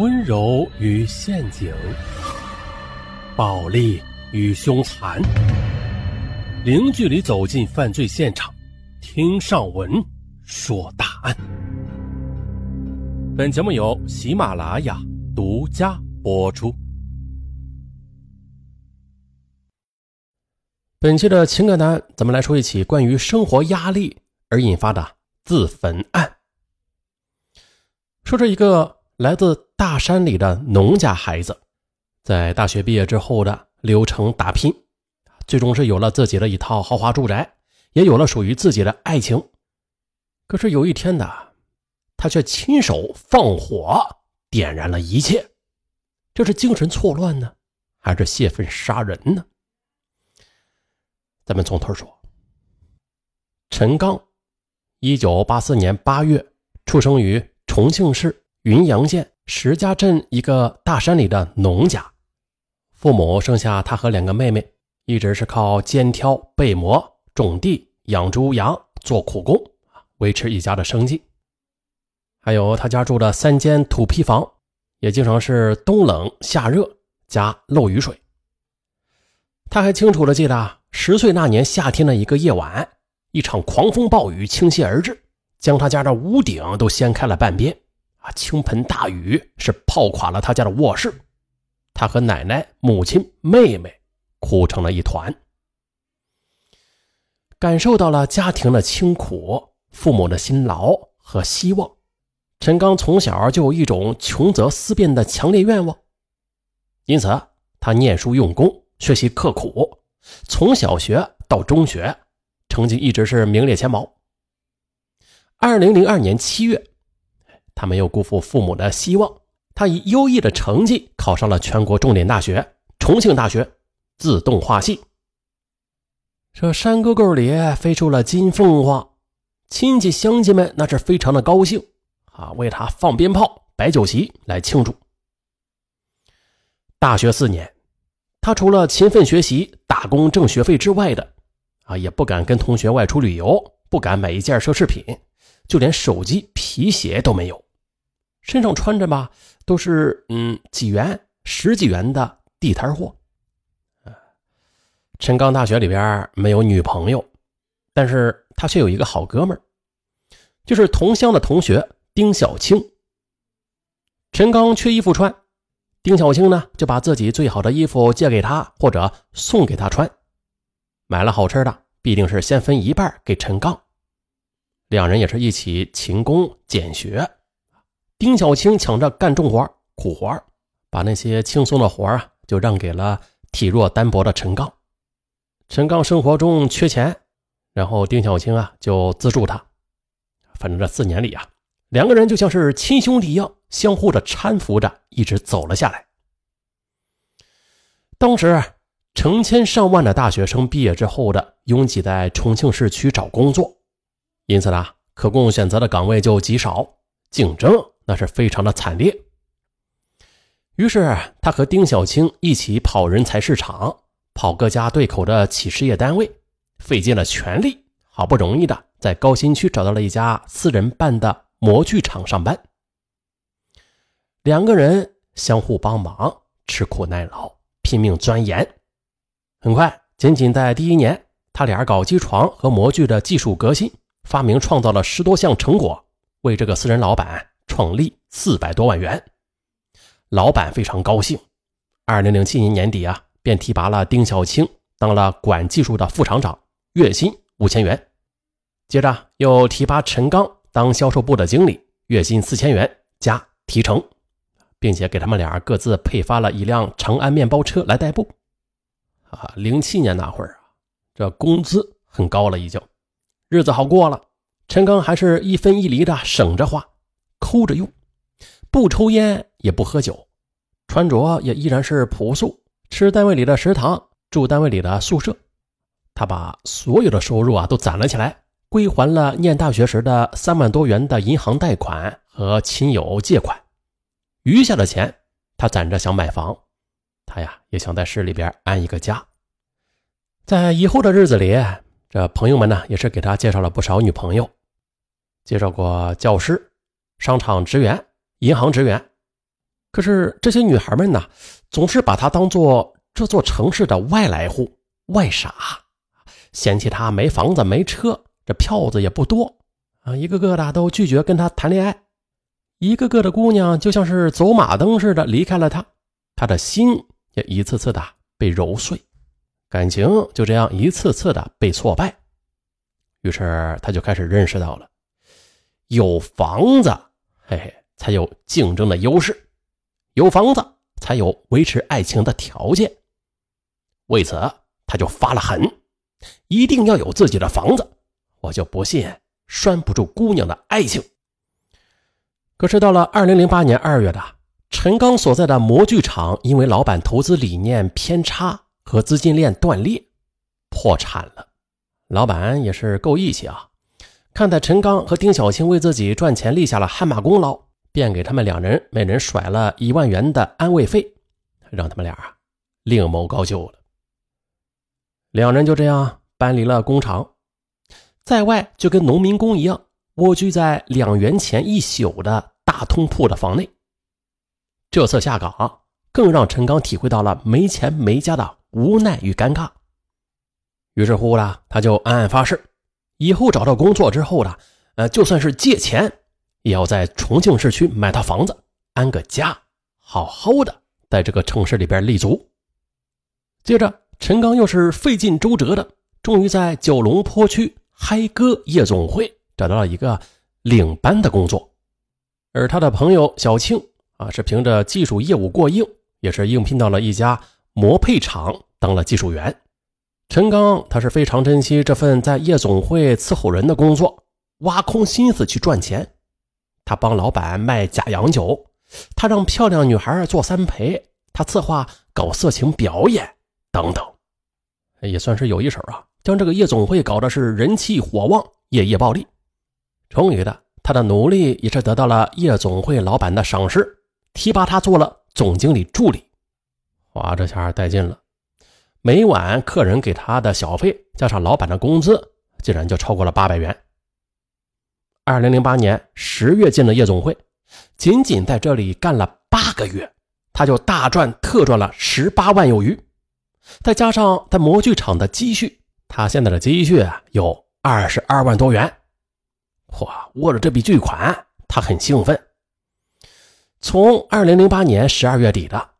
温柔与陷阱，暴力与凶残，零距离走进犯罪现场，听上文说大案。本节目由喜马拉雅独家播出。本期的情感单，咱们来说一起关于生活压力而引发的自焚案。说这一个来自大山里的农家孩子，在大学毕业之后的流程打拼，最终是有了自己的一套豪华住宅，也有了属于自己的爱情。可是有一天呢，他却亲手放火点燃了一切，这是精神错乱呢，还是泄愤杀人呢？咱们从头说。陈刚，一九八四年八月出生于重庆市云阳县石家镇一个大山里的农家，父母生下他和两个妹妹，一直是靠肩挑背磨、种地、养猪羊、做苦工维持一家的生计。还有他家住的三间土坯房，也经常是冬冷夏热加漏雨水。他还清楚的记得。十岁那年夏天的一个夜晚，一场狂风暴雨倾泻而至，将他家的屋顶都掀开了半边。倾盆大雨是泡垮了他家的卧室，他和奶奶、母亲、妹妹哭成了一团。感受到了家庭的清苦、父母的辛劳和希望，陈刚从小就有一种穷则思变的强烈愿望，因此他念书用功，学习刻苦。从小学到中学，成绩一直是名列前茅。二零零二年七月，他没有辜负父母的希望，他以优异的成绩考上了全国重点大学——重庆大学自动化系。这山沟沟里飞出了金凤凰，亲戚乡亲们那是非常的高兴啊，为他放鞭炮、摆酒席来庆祝。大学四年。他除了勤奋学习、打工挣学费之外的，啊，也不敢跟同学外出旅游，不敢买一件奢侈品，就连手机、皮鞋都没有，身上穿着吧，都是嗯几元、十几元的地摊货。陈刚大学里边没有女朋友，但是他却有一个好哥们儿，就是同乡的同学丁小青。陈刚缺衣服穿。丁小青呢，就把自己最好的衣服借给他，或者送给他穿。买了好吃的，必定是先分一半给陈刚。两人也是一起勤工俭学。丁小青抢着干重活、苦活，把那些轻松的活啊，就让给了体弱单薄的陈刚。陈刚生活中缺钱，然后丁小青啊就资助他。反正这四年里啊。两个人就像是亲兄弟一样，相互的搀扶着，一直走了下来。当时成千上万的大学生毕业之后的拥挤在重庆市区找工作，因此呢，可供选择的岗位就极少，竞争那是非常的惨烈。于是他和丁小青一起跑人才市场，跑各家对口的企事业单位，费尽了全力，好不容易的在高新区找到了一家私人办的。模具厂上班，两个人相互帮忙，吃苦耐劳，拼命钻研。很快，仅仅在第一年，他俩搞机床和模具的技术革新，发明创造了十多项成果，为这个私人老板创利四百多万元。老板非常高兴。二零零七年年底啊，便提拔了丁小青当了管技术的副厂长，月薪五千元。接着又提拔陈刚。当销售部的经理，月薪四千元加提成，并且给他们俩各自配发了一辆长安面包车来代步。啊，零七年那会儿啊，这工资很高了，已经日子好过了。陈刚还是一分一厘的省着花，抠着用，不抽烟也不喝酒，穿着也依然是朴素，吃单位里的食堂，住单位里的宿舍。他把所有的收入啊都攒了起来。归还了念大学时的三万多元的银行贷款和亲友借款，余下的钱他攒着想买房，他呀也想在市里边安一个家。在以后的日子里，这朋友们呢也是给他介绍了不少女朋友，介绍过教师、商场职员、银行职员。可是这些女孩们呢，总是把他当做这座城市的外来户、外傻，嫌弃他没房子、没车，这票子也不多啊，一个个的都拒绝跟他谈恋爱。一个个的姑娘就像是走马灯似的离开了他，他的心也一次次的被揉碎，感情就这样一次次的被挫败。于是他就开始认识到了，有房子，嘿嘿，才有竞争的优势；有房子才有维持爱情的条件。为此，他就发了狠，一定要有自己的房子，我就不信拴不住姑娘的爱情。可是到了二零零八年二月的，陈刚所在的模具厂因为老板投资理念偏差和资金链断裂，破产了。老板也是够义气啊，看在陈刚和丁小青为自己赚钱立下了汗马功劳，便给他们两人每人甩了一万元的安慰费，让他们俩啊另谋高就了。两人就这样搬离了工厂，在外就跟农民工一样。蜗居在两元钱一宿的大通铺的房内。这次下岗，更让陈刚体会到了没钱没家的无奈与尴尬。于是乎呢，他就暗暗发誓，以后找到工作之后呢，呃，就算是借钱，也要在重庆市区买套房子，安个家，好好的在这个城市里边立足。接着，陈刚又是费尽周折的，终于在九龙坡区嗨歌夜总会。找到了一个领班的工作，而他的朋友小庆啊，是凭着技术业务过硬，也是应聘到了一家模配厂当了技术员。陈刚他是非常珍惜这份在夜总会伺候人的工作，挖空心思去赚钱。他帮老板卖假洋酒，他让漂亮女孩做三陪，他策划搞色情表演等等，也算是有一手啊，将这个夜总会搞的是人气火旺，夜夜暴利。终于的，他的努力也是得到了夜总会老板的赏识，提拔他做了总经理助理。哇，这下带劲了！每晚客人给他的小费加上老板的工资，竟然就超过了八百元。二零零八年十月进了夜总会，仅仅在这里干了八个月，他就大赚特赚了十八万有余，再加上在模具厂的积蓄，他现在的积蓄啊有二十二万多元。哇！握着这笔巨款，他很兴奋。从二零零八年十二月底的，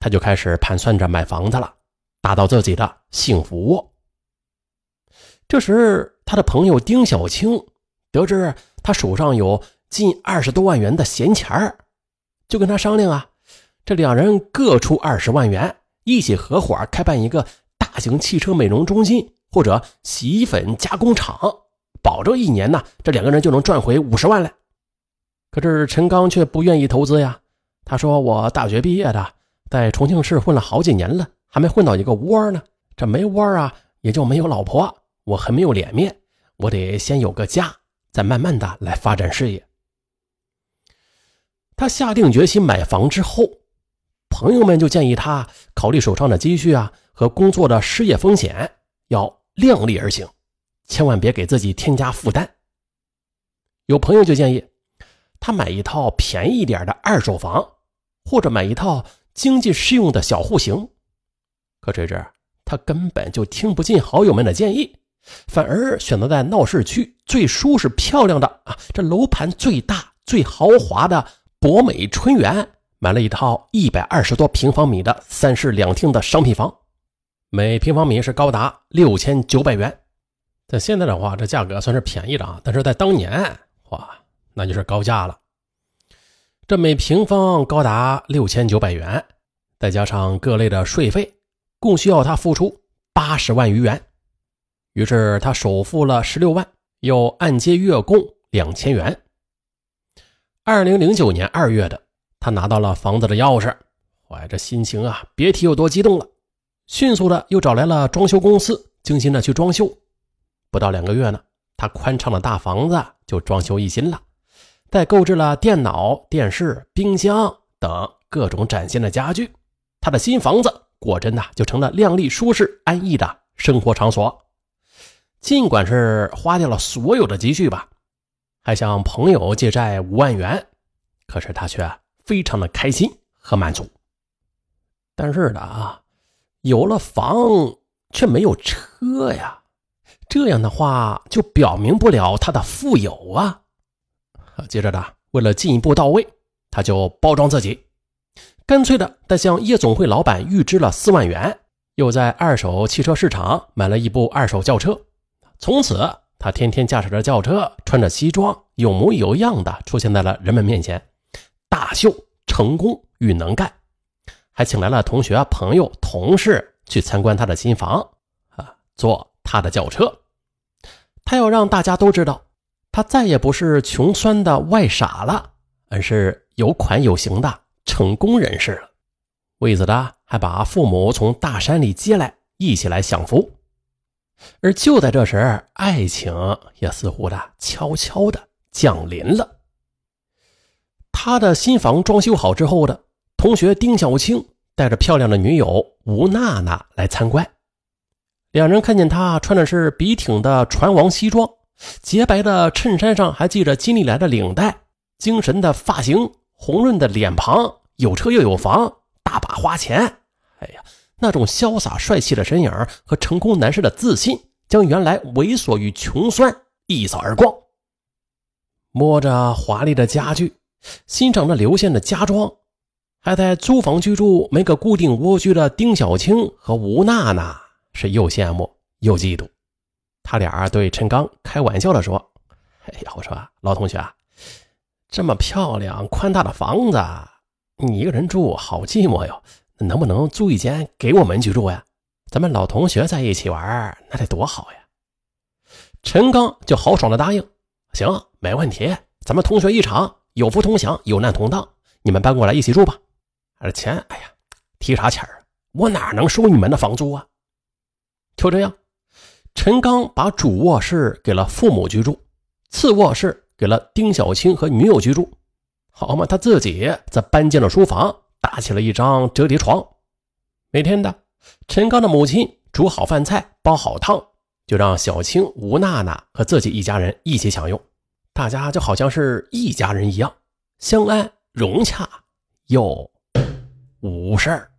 他就开始盘算着买房子了，达到自己的幸福。这时，他的朋友丁小青得知他手上有近二十多万元的闲钱儿，就跟他商量啊，这两人各出二十万元，一起合伙开办一个大型汽车美容中心或者洗衣粉加工厂。保证一年呢，这两个人就能赚回五十万来。可是陈刚却不愿意投资呀。他说：“我大学毕业的，在重庆市混了好几年了，还没混到一个窝呢。这没窝啊，也就没有老婆，我很没有脸面。我得先有个家，再慢慢的来发展事业。”他下定决心买房之后，朋友们就建议他考虑手上的积蓄啊和工作的失业风险，要量力而行。千万别给自己添加负担。有朋友就建议他买一套便宜一点的二手房，或者买一套经济适用的小户型。可谁知他根本就听不进好友们的建议，反而选择在闹市区最舒适、漂亮的啊，这楼盘最大、最豪华的博美春园，买了一套一百二十多平方米的三室两厅的商品房，每平方米是高达六千九百元。在现在的话，这价格算是便宜的啊，但是在当年，哇，那就是高价了。这每平方高达六千九百元，再加上各类的税费，共需要他付出八十万余元。于是他首付了十六万，又按揭月供两千元。二零零九年二月的，他拿到了房子的钥匙，哇，这心情啊，别提有多激动了。迅速的又找来了装修公司，精心的去装修。不到两个月呢，他宽敞的大房子就装修一新了，再购置了电脑、电视、冰箱等各种崭新的家具。他的新房子果真呐，就成了靓丽、舒适、安逸的生活场所。尽管是花掉了所有的积蓄吧，还向朋友借债五万元，可是他却非常的开心，和满足。但是呢啊，有了房却没有车呀，这样的话就表明不了他的富有啊。接着呢，为了进一步到位，他就包装自己，干脆的他向夜总会老板预支了四万元，又在二手汽车市场买了一部二手轿车。从此，他天天驾驶着轿车，穿着西装，有模有样的出现在了人们面前，大秀成功与能干，还请来了同学、朋友、同事去参观他的新房，啊，坐他的轿车。他要让大家都知道。他再也不是穷酸的外傻了，而是有款有型的成功人士了。为此的还把父母从大山里接来，一起来享福。而就在这时，爱情也似乎的悄悄的降临了。他的新房装修好之后的同学丁小青带着漂亮的女友吴娜娜来参观，两人看见他穿的是笔挺的船王西装。洁白的衬衫上还系着金利来的领带，精神的发型，红润的脸庞，有车又有房，大把花钱。哎呀，那种潇洒帅气的身影和成功男士的自信，将原来猥琐与穷酸一扫而光。摸着华丽的家具，欣赏着流线的家装，还在租房居住没个固定蜗居的丁小青和吴娜娜是又羡慕又嫉妒。他俩对陈刚开玩笑的说：“哎呀，我说老同学啊，这么漂亮宽大的房子，你一个人住好寂寞哟，能不能租一间给我们居住呀？咱们老同学在一起玩，那得多好呀！”陈刚就豪爽的答应：“行，没问题，咱们同学一场，有福同享，有难同当，你们搬过来一起住吧。而钱，哎呀，提啥钱啊？我哪能收你们的房租啊？就这样。”陈刚把主卧室给了父母居住，次卧室给了丁小青和女友居住。好嘛，他自己则搬进了书房，搭起了一张折叠床。每天的，陈刚的母亲煮好饭菜，煲好汤，就让小青、吴娜娜和自己一家人一起享用。大家就好像是一家人一样，相安融洽又无事儿。